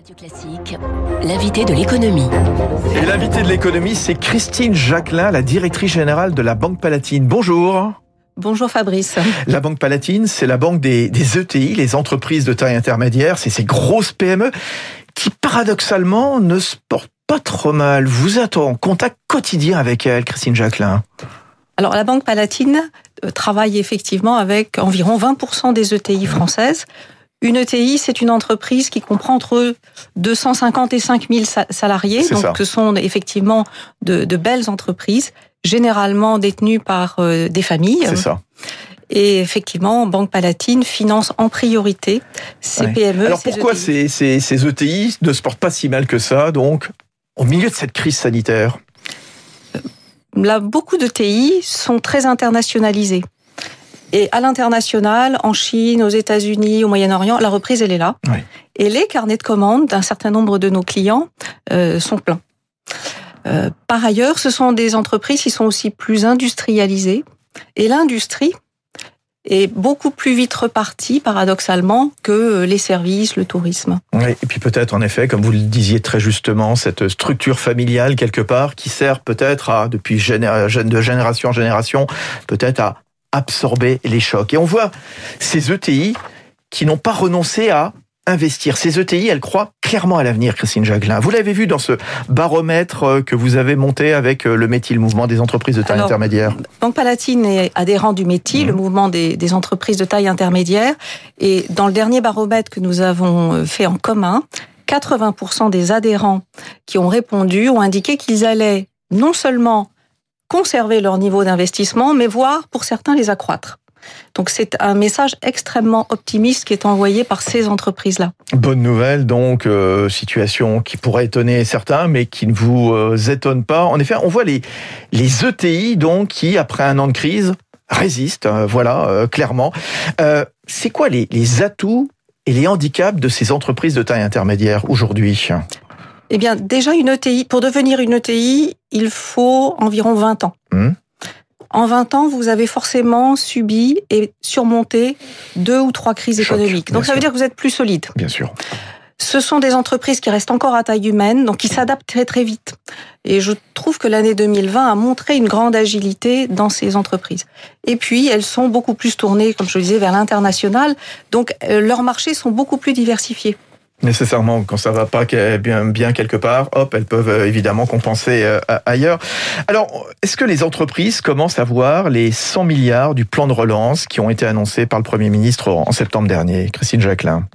Radio Classique, l'invité de l'économie. Et l'invité de l'économie, c'est Christine Jacquelin, la directrice générale de la Banque Palatine. Bonjour. Bonjour Fabrice. La Banque Palatine, c'est la banque des, des, ETI, les entreprises de taille intermédiaire, c'est ces grosses PME qui paradoxalement ne se portent pas trop mal. Vous êtes en contact quotidien avec elle, Christine Jacquelin. Alors la Banque Palatine euh, travaille effectivement avec environ 20% des ETI françaises. Une ETI, c'est une entreprise qui comprend entre 250 et 5000 salariés. Donc, ça. ce sont effectivement de, de, belles entreprises, généralement détenues par euh, des familles. C'est ça. Et effectivement, Banque Palatine finance en priorité ces ouais. PME. Alors pourquoi ces, ces, ces ETI ne se portent pas si mal que ça, donc, au milieu de cette crise sanitaire? Là, beaucoup de TI sont très internationalisés. Et à l'international, en Chine, aux États-Unis, au Moyen-Orient, la reprise, elle est là. Oui. Et les carnets de commandes d'un certain nombre de nos clients euh, sont pleins. Euh, par ailleurs, ce sont des entreprises qui sont aussi plus industrialisées. Et l'industrie est beaucoup plus vite repartie, paradoxalement, que les services, le tourisme. Oui, et puis peut-être, en effet, comme vous le disiez très justement, cette structure familiale, quelque part, qui sert peut-être à, depuis géné de génération en génération, peut-être à absorber les chocs. Et on voit ces ETI qui n'ont pas renoncé à investir. Ces ETI, elles croient clairement à l'avenir, Christine Jaglin. Vous l'avez vu dans ce baromètre que vous avez monté avec le METI, le mouvement des entreprises de taille Alors, intermédiaire. Banque Palatine est adhérent du METI, mmh. le mouvement des, des, entreprises de taille intermédiaire. Et dans le dernier baromètre que nous avons fait en commun, 80% des adhérents qui ont répondu ont indiqué qu'ils allaient non seulement conserver leur niveau d'investissement, mais voire pour certains les accroître. Donc c'est un message extrêmement optimiste qui est envoyé par ces entreprises-là. Bonne nouvelle, donc euh, situation qui pourrait étonner certains, mais qui ne vous euh, étonne pas. En effet, on voit les les ETI donc qui après un an de crise résistent, euh, voilà clairement. c'est quoi les, les atouts et les handicaps de ces entreprises de taille intermédiaire aujourd'hui? Eh bien, déjà, une ETI, pour devenir une ETI, il faut environ 20 ans. Mmh. En 20 ans, vous avez forcément subi et surmonté deux ou trois crises Choc, économiques. Donc, ça sûr. veut dire que vous êtes plus solide. Bien sûr. Ce sont des entreprises qui restent encore à taille humaine, donc qui s'adaptent très très vite. Et je trouve que l'année 2020 a montré une grande agilité dans ces entreprises. Et puis, elles sont beaucoup plus tournées, comme je le disais, vers l'international. Donc, euh, leurs marchés sont beaucoup plus diversifiés. Nécessairement, quand ça va pas bien, bien quelque part, hop, elles peuvent euh, évidemment compenser euh, ailleurs. Alors, est-ce que les entreprises commencent à voir les 100 milliards du plan de relance qui ont été annoncés par le Premier ministre en septembre dernier? Christine Jacquelin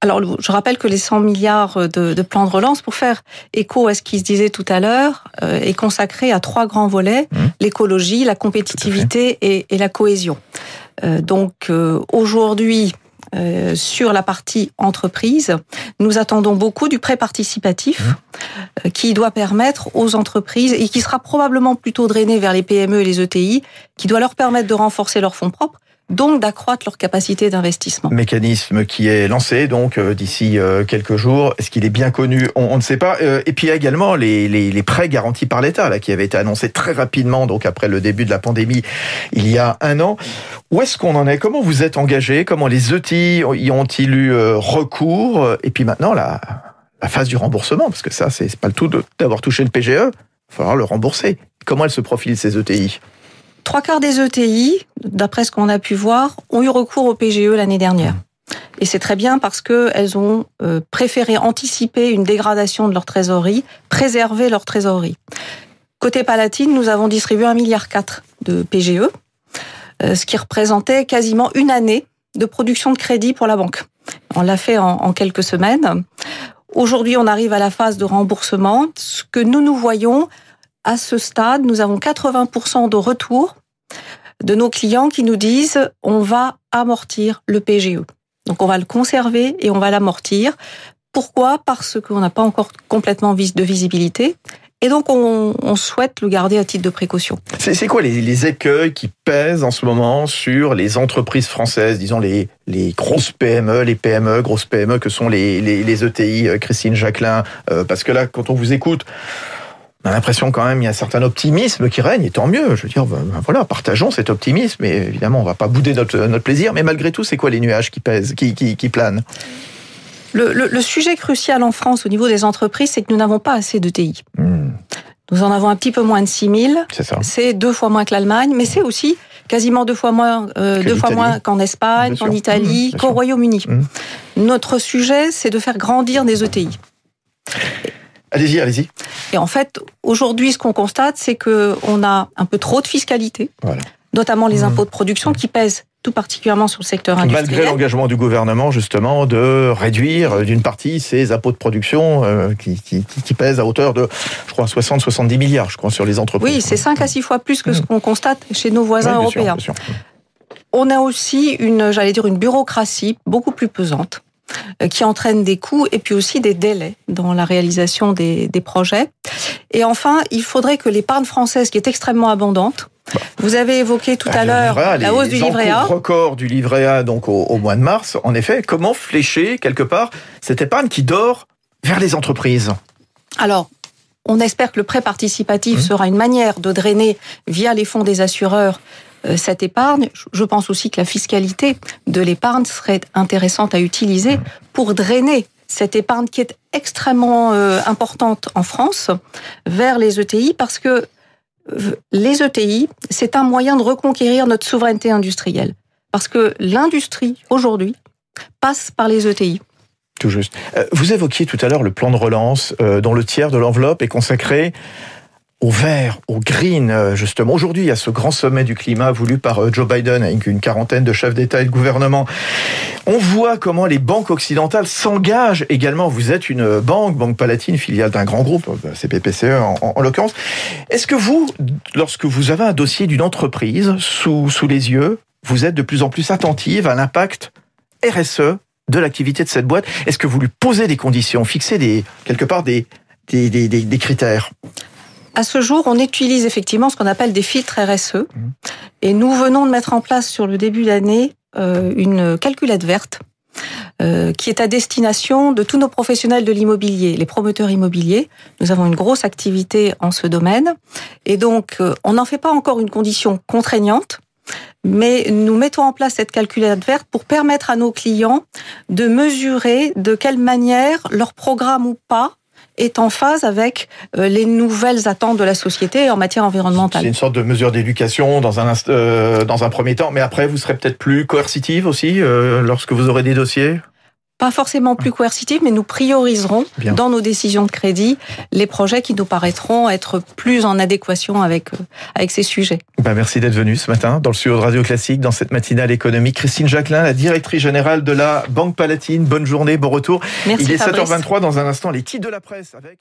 alors, je rappelle que les 100 milliards de, de plan de relance, pour faire écho à ce qui se disait tout à l'heure, euh, est consacré à trois grands volets Mmh. l'écologie, la compétitivité et, et, la cohésion. Euh, donc, aujourd'hui, euh, sur la partie entreprise, nous attendons beaucoup du prêt participatif mmh. qui doit permettre aux entreprises et qui sera probablement plutôt drainé vers les PME et les ETI, qui doit leur permettre de renforcer leurs fonds propres donc d'accroître leur capacité d'investissement. Mécanisme qui est lancé donc euh, d'ici euh, quelques jours. Est-ce qu'il est bien connu? On, on, ne sait pas. Euh, et puis il y a également les, les, les prêts garantis par l'État là qui avaient été annoncés très rapidement donc après le début de la pandémie il y a un an. Où est-ce qu'on en est? Comment vous êtes engagé Comment les ETI y ont-ils eu recours? Et puis maintenant la, la phase du remboursement parce que ça c'est pas le tout d'avoir touché le PGE. Il va falloir le rembourser. Comment elles se profilent ces ETI Trois quarts des ETI, d'après ce qu'on a pu voir, ont eu recours au PGE l'année dernière. Et c'est très bien parce qu'elles ont euh, préféré anticiper une dégradation de leur trésorerie, préserver leur trésorerie. Côté Palatine, nous avons distribué 1,4 milliard de PGE, euh, ce qui représentait quasiment une année de production de crédit pour la banque. On l'a fait en, en quelques semaines. Aujourd'hui, on arrive à la phase de remboursement. Ce que nous nous voyons, à ce stade, nous avons 80% de retour de nos clients qui nous disent on va amortir le PGE. Donc on va le conserver et on va l'amortir. Pourquoi? Parce qu'on n'a pas encore complètement de visibilité. Et donc, on, souhaite le garder à titre de précaution. C'est quoi les, les, écueils qui pèsent en ce moment sur les entreprises françaises, disons les, grosses PME, les PME, grosses PME que sont les, les, les ETI, Christine Jacquelin euh, Parce que là, quand on vous écoute, on a l'impression quand même il y a un certain optimisme qui règne, et tant mieux. Je veux dire, ben, voilà, partageons cet optimisme, et évidemment, on va pas bouder notre, notre plaisir, mais malgré tout, c'est quoi les nuages qui pèsent, qui, qui, qui planent? Le, le, le, sujet crucial en France au niveau des entreprises, c'est que nous n'avons pas assez de TI. Mmh. Nous en avons un petit peu moins de 6000. C'est ça. C'est deux fois moins que l'Allemagne, mais c'est aussi quasiment deux fois moins, euh, deux fois moins qu'en Espagne, qu'en Italie, mmh, qu'au Royaume-Uni. Mmh. Notre sujet, c'est de faire grandir des ETI. Allez-y, allez-y. Et en fait, aujourd'hui, ce qu'on constate, c'est que on a un peu trop de fiscalité, voilà. notamment les impôts de production qui pèsent tout particulièrement sur le secteur industriel. Malgré l'engagement du gouvernement, justement, de réduire d'une partie ces impôts de production euh, qui, qui, qui, pèsent à hauteur de, je crois, 60-70 milliards, je crois, sur les entreprises. Oui, c'est 5 à 6 fois plus que ce mmh. qu'on constate chez nos voisins oui, européens. Sûr, sûr. On a aussi une, j'allais dire, une bureaucratie beaucoup plus pesante euh, qui entraîne des coûts et puis aussi des délais dans la réalisation des, des projets. Et enfin, il faudrait que l'épargne française, qui est extrêmement abondante, vous avez évoqué tout à l'heure la hausse du livret A. record du livret A donc au, au, mois de mars. En effet, comment flécher quelque part cette épargne qui dort vers les entreprises? Alors, on espère que le prêt participatif Mmh. sera une manière de drainer via les fonds des assureurs euh, cette épargne. Je pense aussi que la fiscalité de l'épargne serait intéressante à utiliser pour drainer cette épargne qui est extrêmement euh, importante en France vers les ETI parce que les ETI, c'est un moyen de reconquérir notre souveraineté industrielle. Parce que l'industrie, aujourd'hui, passe par les ETI. Tout juste. Euh, Vous évoquiez tout à l'heure le plan de relance euh, dont le tiers de l'enveloppe est consacré au vert, au green, euh, justement. Aujourd'hui, il y a ce grand sommet du climat voulu par Joe Biden avec une quarantaine de chefs d'État et de gouvernement. On voit comment les banques occidentales s'engagent également. Vous êtes une banque, Banque Palatine, filiale d'un grand groupe, CPPCE E en, en, en l'occurrence. Est-ce que vous, lorsque vous avez un dossier d'une entreprise sous, les yeux, vous êtes de plus en plus attentive à l'impact RSE de l'activité de cette boîte? Est-ce que vous lui posez des conditions, fixez quelque part des critères? À ce jour, on utilise effectivement ce qu'on appelle des filtres RSE. Mmh. Et nous venons de mettre en place sur le début d'année euh, une calculette verte euh, qui est à destination de tous nos professionnels de l'immobilier, les promoteurs immobiliers. Nous avons une grosse activité en ce domaine. Et donc, euh, on n'en fait pas encore une condition contraignante, mais nous mettons en place cette calculette verte pour permettre à nos clients de mesurer de quelle manière leur programme ou pas est en phase avec euh, les nouvelles attentes de la société en matière environnementale. C'est une sorte de mesure d'éducation dans un euh, dans un premier temps, mais après vous serez peut-être plus coercitive aussi euh, lorsque vous aurez des dossiers? Pas forcément plus coercitive, mais nous prioriserons Bien. dans nos décisions de crédit les projets qui nous paraîtront être plus en adéquation avec avec ces sujets. Ben merci d'être venu ce matin dans le studio de Radio Classique dans cette matinale économique. Christine Jacquelin, la directrice générale de la Banque Palatine. Bonne journée, bon retour. Merci Il est Fabrice. 7h23 dans un instant les titres de la presse avec